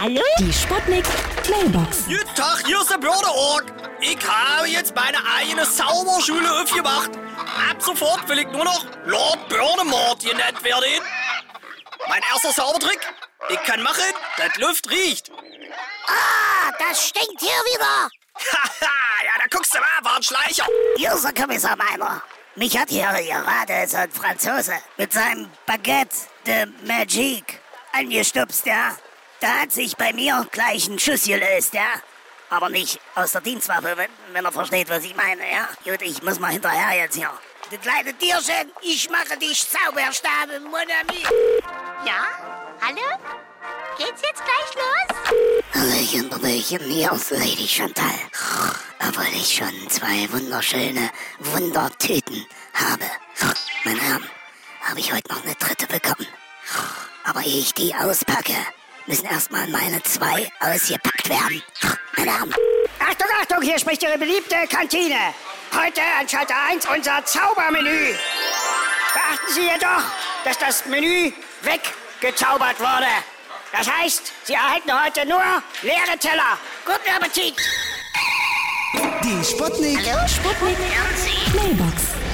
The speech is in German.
Hallo? Die Sputnik Mailbox. Guten Tag, hier ist der Bördeorg. Ich habe jetzt meine eigene Zauberschule aufgemacht. Ab sofort will ich nur noch Lord Börnemord genannt werden. Mein erster Zaubertrick. Ich kann machen, dass Luft riecht. Ah, das stinkt hier wieder. Haha, ja, da guckst du mal, war ein Schleicher. Hier ist der Kommissar Meiner. Mich hat hier gerade so ein Franzose mit seinem Baguette de Magique angestupst, ja. Da hat sich bei mir gleich ein Schuss gelöst, ja. Aber nicht aus der Dienstwaffe, wenn, wenn er versteht, was ich meine, ja. Gut, ich muss mal hinterher jetzt hier. Du kleine Tierchen, ich mache dich Zauberstab, mon ami. Ja? Hallo? Geht's jetzt gleich los? Hallöchen, Hallöchen, hier ist Lady Chantal. Obwohl ich schon zwei wunderschöne Wundertüten habe. Meine Herren, habe ich heute noch eine dritte bekommen. Aber ehe ich die auspacke, müssen erstmal meine zwei ausgepackt werden. Meine Herren. Achtung, Achtung, hier spricht Ihre beliebte Kantine. Heute an Schalter 1 unser Zaubermenü. Beachten Sie jedoch, dass das Menü weggezaubert wurde. Das heißt, Sie erhalten heute nur leere Teller. Guten Appetit! Die Sputnik. Hallo, Sputnik Mailbox.